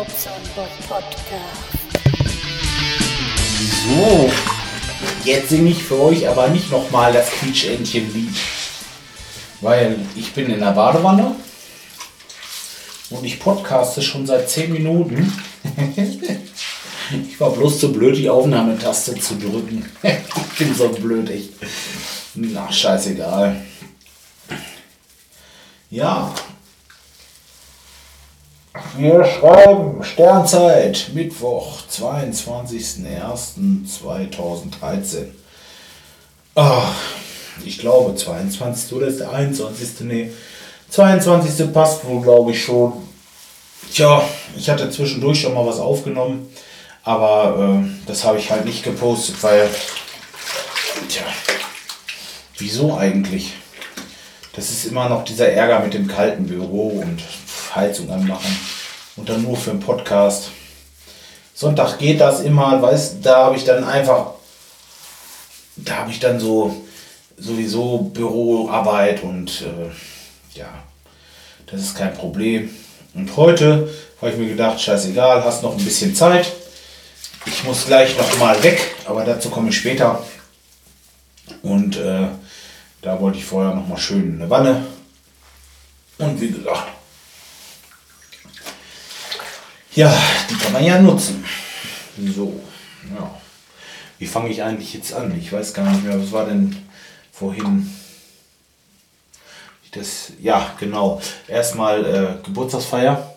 Podcast. So, jetzt singe ich für euch aber nicht nochmal das Quietschentchen-Lied. Weil ich bin in der Badewanne und ich podcaste schon seit 10 Minuten. ich war bloß zu blöd, die Aufnahmetaste zu drücken. ich bin so blöd, echt. Na, scheißegal. Ja. Wir schreiben Sternzeit, Mittwoch, 22.01.2013. Ah, ich glaube 22. oder ist der 21. Nee, 22. passt wohl, glaube ich, schon. Tja, ich hatte zwischendurch schon mal was aufgenommen, aber äh, das habe ich halt nicht gepostet, weil. Tja, wieso eigentlich? Das ist immer noch dieser Ärger mit dem kalten Büro und Heizung anmachen und dann nur für einen Podcast. Sonntag geht das immer, weißt, da habe ich dann einfach, da habe ich dann so sowieso Büroarbeit und äh, ja, das ist kein Problem. Und heute habe ich mir gedacht, scheißegal, hast noch ein bisschen Zeit. Ich muss gleich noch mal weg, aber dazu komme ich später. Und äh, da wollte ich vorher noch mal schön eine Wanne. Und wie gesagt, ja, die kann man ja nutzen. So, ja. Wie fange ich eigentlich jetzt an? Ich weiß gar nicht mehr, was war denn vorhin? Das, ja, genau. Erstmal äh, Geburtstagsfeier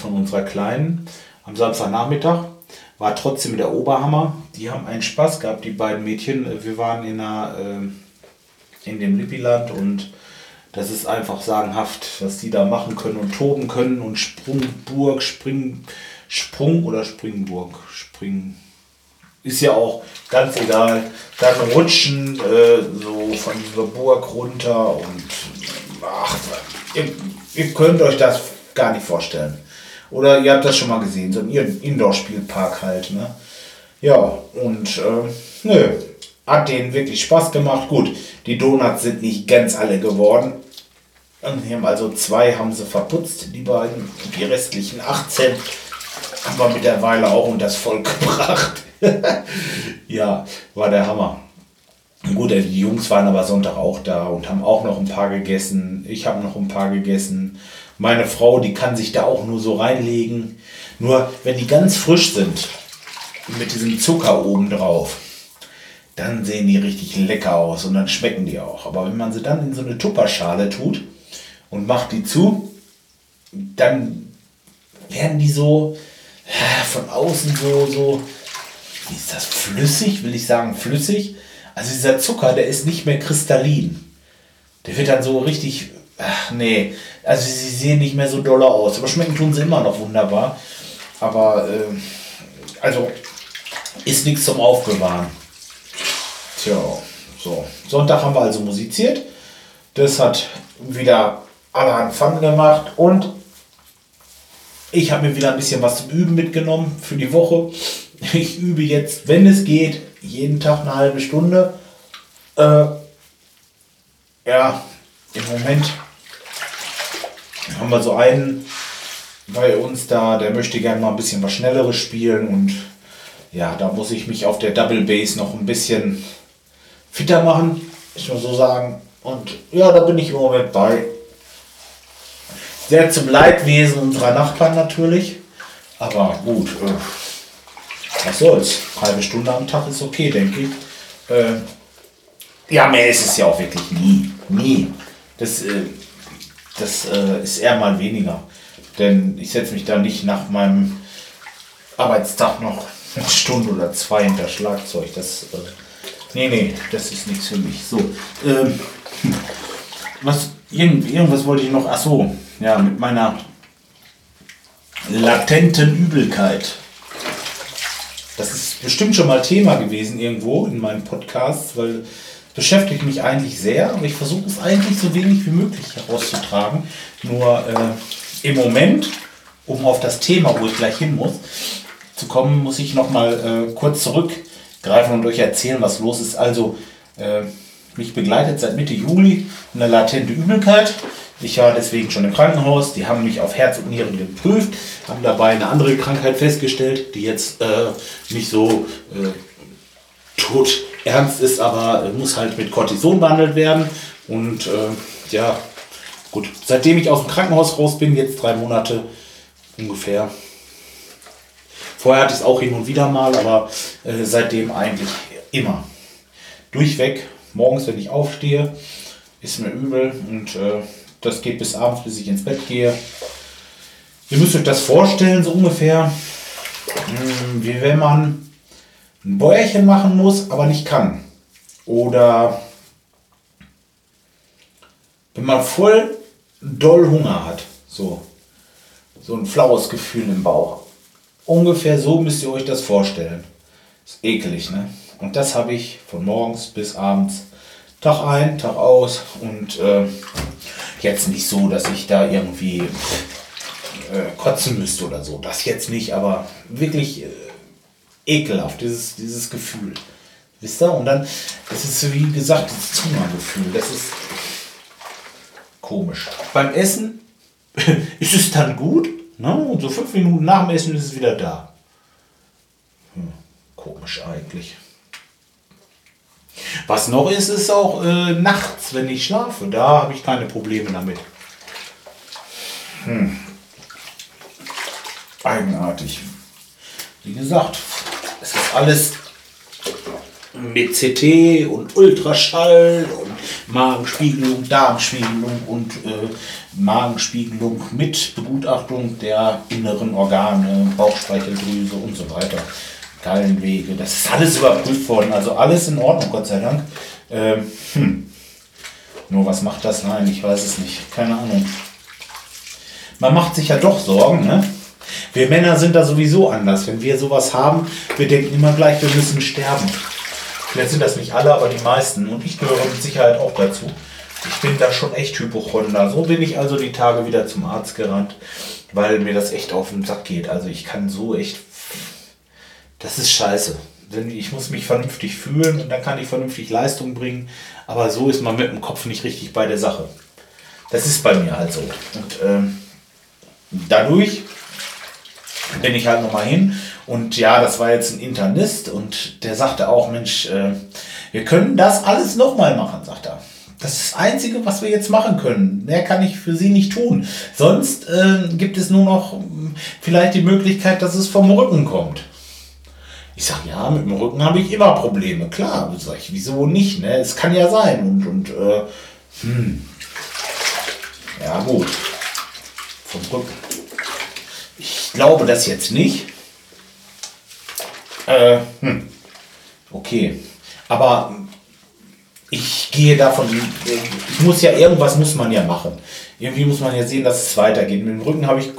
von unserer Kleinen am Samstagnachmittag. War trotzdem der Oberhammer. Die haben einen Spaß gehabt, die beiden Mädchen. Wir waren in, einer, äh, in dem Lippiland und das ist einfach sagenhaft, was die da machen können und toben können und Sprungburg, Spring, Sprung oder Springburg, Spring. Ist ja auch ganz egal. Dann rutschen äh, so von dieser Burg runter und ach, ihr, ihr könnt euch das gar nicht vorstellen. Oder ihr habt das schon mal gesehen, so ein Indoor-Spielpark halt. Ne? Ja, und äh, nö, hat denen wirklich Spaß gemacht. Gut, die Donuts sind nicht ganz alle geworden. Die haben also zwei haben sie verputzt, die beiden. Die restlichen 18 haben wir mittlerweile auch unter das Volk gebracht. ja, war der Hammer. Gut, die Jungs waren aber Sonntag auch da und haben auch noch ein paar gegessen. Ich habe noch ein paar gegessen. Meine Frau, die kann sich da auch nur so reinlegen. Nur wenn die ganz frisch sind, mit diesem Zucker oben drauf, dann sehen die richtig lecker aus und dann schmecken die auch. Aber wenn man sie dann in so eine Tupperschale tut und macht die zu, dann werden die so von außen so, so, wie ist das, flüssig, will ich sagen, flüssig. Also dieser Zucker, der ist nicht mehr kristallin. Der wird dann so richtig, ach nee, also sie sehen nicht mehr so doller aus. Aber schmecken tun sie immer noch wunderbar. Aber, äh, also, ist nichts zum Aufbewahren. Tja, so. Sonntag haben wir also musiziert. Das hat wieder allerhand Fun gemacht und ich habe mir wieder ein bisschen was zum Üben mitgenommen für die Woche. Ich übe jetzt, wenn es geht, jeden Tag eine halbe Stunde. Äh, ja, im Moment haben wir so einen bei uns da, der möchte gerne mal ein bisschen was Schnelleres spielen und ja, da muss ich mich auf der Double Bass noch ein bisschen fitter machen, ich muss so sagen. Und ja, da bin ich im Moment bei. Sehr zum Leidwesen unserer Nachbarn natürlich. Aber gut, äh, was soll's. Halbe Stunde am Tag ist okay, denke ich. Äh, ja, mehr ist es ja auch wirklich nie. Nie. Das, äh, das äh, ist eher mal weniger. Denn ich setze mich da nicht nach meinem Arbeitstag noch eine Stunde oder zwei hinter Schlagzeug. Das, äh, nee, nee, das ist nichts für mich. So, ähm, was, irgend, irgendwas wollte ich noch, ach so, ja, mit meiner latenten Übelkeit. Das ist bestimmt schon mal Thema gewesen irgendwo in meinem Podcast, weil es beschäftigt mich eigentlich sehr, aber ich versuche es eigentlich so wenig wie möglich herauszutragen. Nur äh, im Moment, um auf das Thema, wo ich gleich hin muss, zu kommen, muss ich noch mal äh, kurz zurückgreifen und euch erzählen, was los ist. Also, äh, Mich begleitet seit Mitte Juli eine latente Übelkeit. Ich war deswegen schon im Krankenhaus. Die haben mich auf Herz und Nieren geprüft, haben dabei eine andere Krankheit festgestellt, die jetzt äh, nicht so äh, tot ernst ist, aber muss halt mit Cortison behandelt werden. Und äh, ja, gut. Seitdem ich aus dem Krankenhaus raus bin, jetzt drei Monate ungefähr. Vorher hatte ich es auch hin und wieder mal, aber äh, seitdem eigentlich immer. Durchweg, morgens, wenn ich aufstehe, ist mir übel und äh, das geht bis abends, bis ich ins Bett gehe. Ihr müsst euch das vorstellen, so ungefähr, hm, wie wenn man ein Bäuerchen machen muss, aber nicht kann. Oder wenn man voll doll Hunger hat. So, so ein flaues Gefühl im Bauch. Ungefähr so müsst ihr euch das vorstellen. Ist ekelig, ne? Und das habe ich von morgens bis abends, Tag ein, Tag aus. Und äh, jetzt nicht so, dass ich da irgendwie äh, kotzen müsste oder so. Das jetzt nicht, aber wirklich äh, ekelhaft, dieses, dieses Gefühl. Wisst ihr? Und dann, das ist wie gesagt, das Hungergefühl. Das ist komisch. Beim Essen ist es dann gut. Ne? Und so fünf Minuten nach dem Essen ist es wieder da. Hm, komisch eigentlich. Was noch ist, ist auch äh, nachts, wenn ich schlafe. Da habe ich keine Probleme damit. Hm. Eigenartig. Wie gesagt, es ist alles mit CT und Ultraschall und Magenspiegelung, Darmspiegelung und äh, Magenspiegelung mit Begutachtung der inneren Organe, Bauchspeicheldrüse und so weiter. Gallenwege, das ist alles überprüft worden, also alles in Ordnung, Gott sei Dank. Ähm, hm. Nur was macht das? Nein, ich weiß es nicht. Keine Ahnung. Man macht sich ja doch Sorgen, ne? Wir Männer sind da sowieso anders. Wenn wir sowas haben, wir denken immer gleich, wir müssen sterben. Vielleicht sind das nicht alle, aber die meisten. Und ich gehöre mit Sicherheit auch dazu. Ich bin da schon echt Hypochonder. So bin ich also die Tage wieder zum Arzt gerannt, weil mir das echt auf den Sack geht. Also ich kann so echt. Das ist scheiße. Denn ich muss mich vernünftig fühlen und dann kann ich vernünftig Leistung bringen. Aber so ist man mit dem Kopf nicht richtig bei der Sache. Das ist bei mir halt so. Und ähm, dadurch bin ich halt nochmal hin. Und ja, das war jetzt ein Internist und der sagte auch, Mensch, äh, wir können das alles nochmal machen, sagt er. Das ist das Einzige, was wir jetzt machen können. Mehr kann ich für Sie nicht tun. Sonst äh, gibt es nur noch hm, vielleicht die Möglichkeit, dass es vom Rücken kommt. Ich sage, ja, mit dem Rücken habe ich immer Probleme. Klar, sag ich, wieso nicht? Ne? Es kann ja sein. Und, und äh, hm. ja gut, vom Rücken. Ich glaube das jetzt nicht. Äh, hm. Okay. Aber ich gehe davon, ich muss ja, irgendwas muss man ja machen. Irgendwie muss man ja sehen, dass es weitergeht. Mit dem Rücken habe ich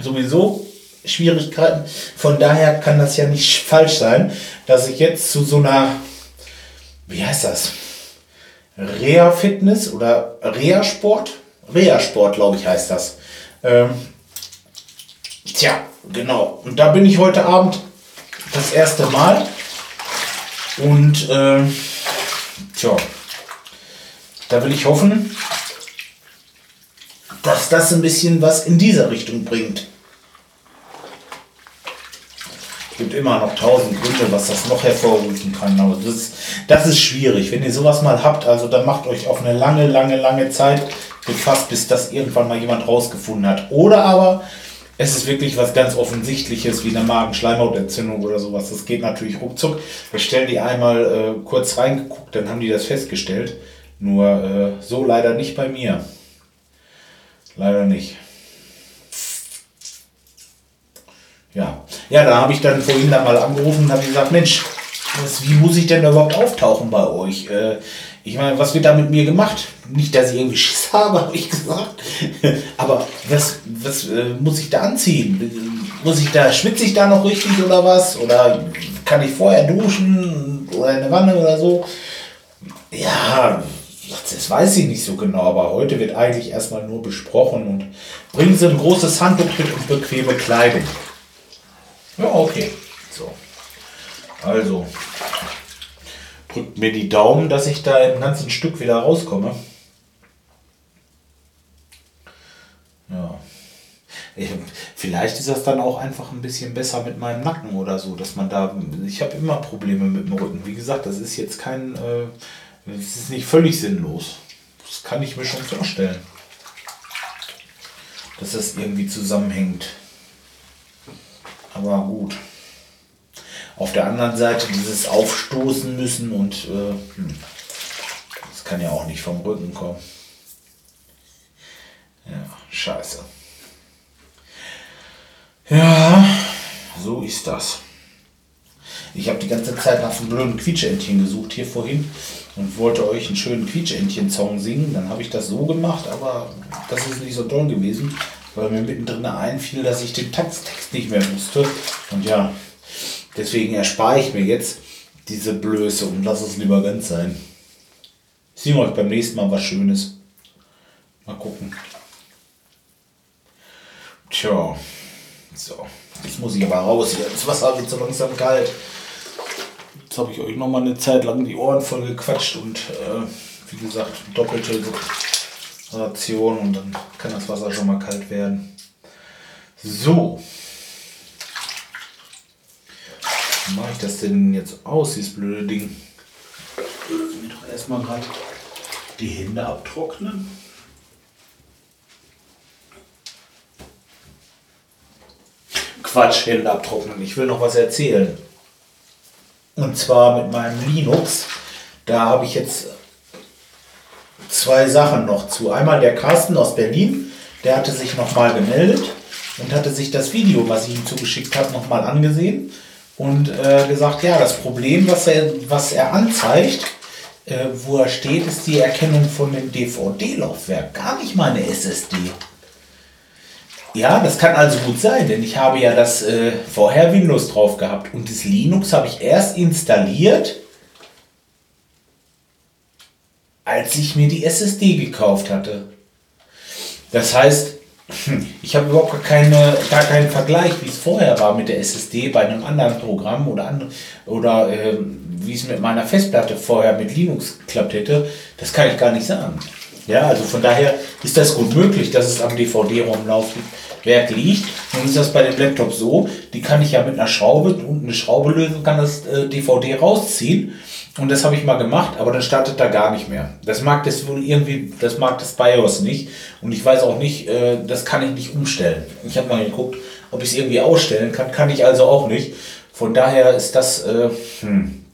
sowieso Schwierigkeiten. Von daher kann das ja nicht falsch sein, dass ich jetzt zu so einer, wie heißt das? Reha-Fitness oder Reha-Sport? Reha-Sport, glaube ich, heißt das. Ähm, tja, genau. Und da bin ich heute Abend das erste Mal. Und äh, tja, da will ich hoffen, dass das ein bisschen was in dieser Richtung bringt. Es immer noch tausend Gründe, was das noch hervorrufen kann. Aber das ist, das ist schwierig. Wenn ihr sowas mal habt, also dann macht euch auf eine lange, lange, lange Zeit gefasst, bis das irgendwann mal jemand rausgefunden hat. Oder aber es ist wirklich was ganz Offensichtliches wie eine Magenschleimhautentzündung oder sowas. Das geht natürlich ruckzuck. Wir stellen die einmal äh, kurz reingeguckt, dann haben die das festgestellt. Nur äh, so leider nicht bei mir. Leider nicht. Ja, ja, da habe ich dann vorhin da mal angerufen und habe gesagt, Mensch, was, wie muss ich denn überhaupt auftauchen bei euch? Äh, ich meine, was wird da mit mir gemacht? Nicht, dass ich irgendwie Schiss habe, habe ich gesagt. Aber was, was äh, muss ich da anziehen? Muss ich da, schwitze ich da noch richtig oder was? Oder kann ich vorher duschen oder in der Wanne oder so? Ja, das weiß ich nicht so genau, aber heute wird eigentlich erstmal nur besprochen und bringen Sie ein großes Handtuch mit und bequeme Kleidung. Ja, okay. So. Also, Drückt mir die Daumen, dass ich da im ganzen Stück wieder rauskomme. Ja. Ich, vielleicht ist das dann auch einfach ein bisschen besser mit meinem Nacken oder so, dass man da. Ich habe immer Probleme mit dem Rücken. Wie gesagt, das ist jetzt kein. Äh, ist nicht völlig sinnlos. Das kann ich mir schon vorstellen. Dass das irgendwie zusammenhängt. Aber gut. Auf der anderen Seite dieses Aufstoßen müssen und äh, hm, das kann ja auch nicht vom Rücken kommen. Ja, scheiße. Ja, so ist das. Ich habe die ganze Zeit nach einem blöden Quietschentchen gesucht hier vorhin und wollte euch einen schönen Quietschentchen-Song singen. Dann habe ich das so gemacht, aber das ist nicht so toll gewesen, weil mir mittendrin einfiel, dass ich den Text nicht mehr wusste. Und ja, deswegen erspare ich mir jetzt diese Blöße und lasse es lieber ganz sein. Ich singe euch beim nächsten Mal was Schönes. Mal gucken. Tja, so. Jetzt muss ich aber raus hier. Das Wasser wird so langsam kalt. Jetzt habe ich euch noch mal eine Zeit lang die Ohren voll gequatscht und äh, wie gesagt, doppelte Ration und dann kann das Wasser schon mal kalt werden. So. Wie mache ich das denn jetzt aus, dieses blöde Ding? Ich mir doch erstmal gerade die Hände abtrocknen. Quatsch, Hände abtrocknen. Ich will noch was erzählen. Und zwar mit meinem Linux. Da habe ich jetzt zwei Sachen noch zu. Einmal der Carsten aus Berlin, der hatte sich nochmal gemeldet und hatte sich das Video, was ich ihm zugeschickt habe, nochmal angesehen und äh, gesagt, ja, das Problem, was er, was er anzeigt, äh, wo er steht, ist die Erkennung von dem DVD-Laufwerk, gar nicht meine SSD. Ja, das kann also gut sein, denn ich habe ja das äh, vorher Windows drauf gehabt und das Linux habe ich erst installiert, als ich mir die SSD gekauft hatte. Das heißt, ich habe überhaupt gar, keine, gar keinen Vergleich, wie es vorher war mit der SSD bei einem anderen Programm oder, andre, oder äh, wie es mit meiner Festplatte vorher mit Linux geklappt hätte. Das kann ich gar nicht sagen. Ja, also von daher ist das gut möglich, dass es am DVD-ROM-Laufwerk liegt. Nun ist das bei dem Laptop so, die kann ich ja mit einer Schraube und eine Schraube lösen, kann das äh, DVD rausziehen. Und das habe ich mal gemacht, aber dann startet da gar nicht mehr. Das mag das wohl irgendwie, das mag das BIOS nicht. Und ich weiß auch nicht, äh, das kann ich nicht umstellen. Ich habe mal geguckt, ob ich es irgendwie ausstellen kann. Kann ich also auch nicht. Von daher ist das äh, hm,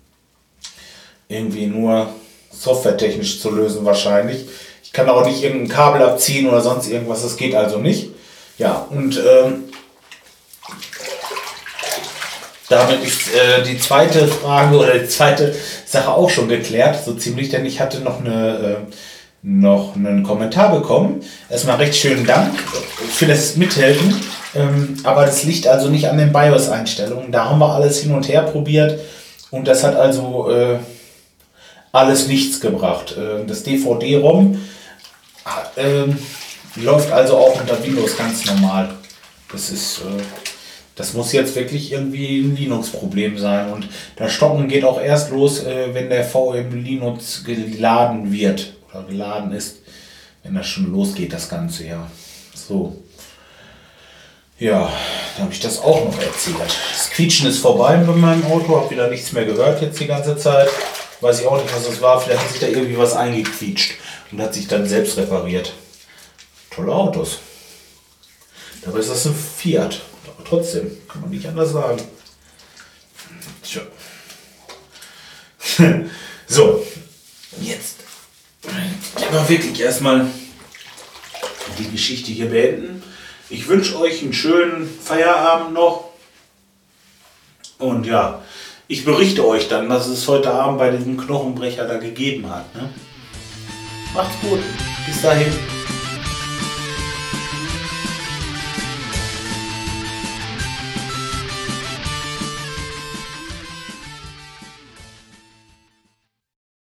irgendwie nur softwaretechnisch zu lösen wahrscheinlich. Ich kann auch nicht irgendein Kabel abziehen oder sonst irgendwas, das geht also nicht. Ja, und ähm, damit ist äh, die zweite Frage oder die zweite Sache auch schon geklärt, so ziemlich, denn ich hatte noch eine äh, noch einen Kommentar bekommen. Erstmal recht schönen Dank für das Mithelfen. Ähm, aber das liegt also nicht an den BIOS-Einstellungen. Da haben wir alles hin und her probiert und das hat also äh, alles nichts gebracht. Äh, das DVD-ROM ähm, läuft also auch unter Windows ganz normal. Das ist, äh, das muss jetzt wirklich irgendwie ein Linux-Problem sein. Und das Stocken geht auch erst los, äh, wenn der VM Linux geladen wird oder geladen ist. Wenn das schon losgeht, das Ganze, ja. So. Ja, da habe ich das auch noch erzählt. Das Quietschen ist vorbei bei meinem Auto, habe wieder nichts mehr gehört jetzt die ganze Zeit. Weiß ich auch nicht, was das war. Vielleicht hat sich da irgendwie was eingequietscht und hat sich dann selbst repariert. Tolle Autos. Dabei ist das ein Fiat. Aber trotzdem, kann man nicht anders sagen. Tja. so, jetzt aber wirklich erstmal die Geschichte hier beenden. Ich wünsche euch einen schönen Feierabend noch. Und ja, ich berichte euch dann, was es heute Abend bei diesem Knochenbrecher da gegeben hat. Ne? Macht's gut. Bis dahin.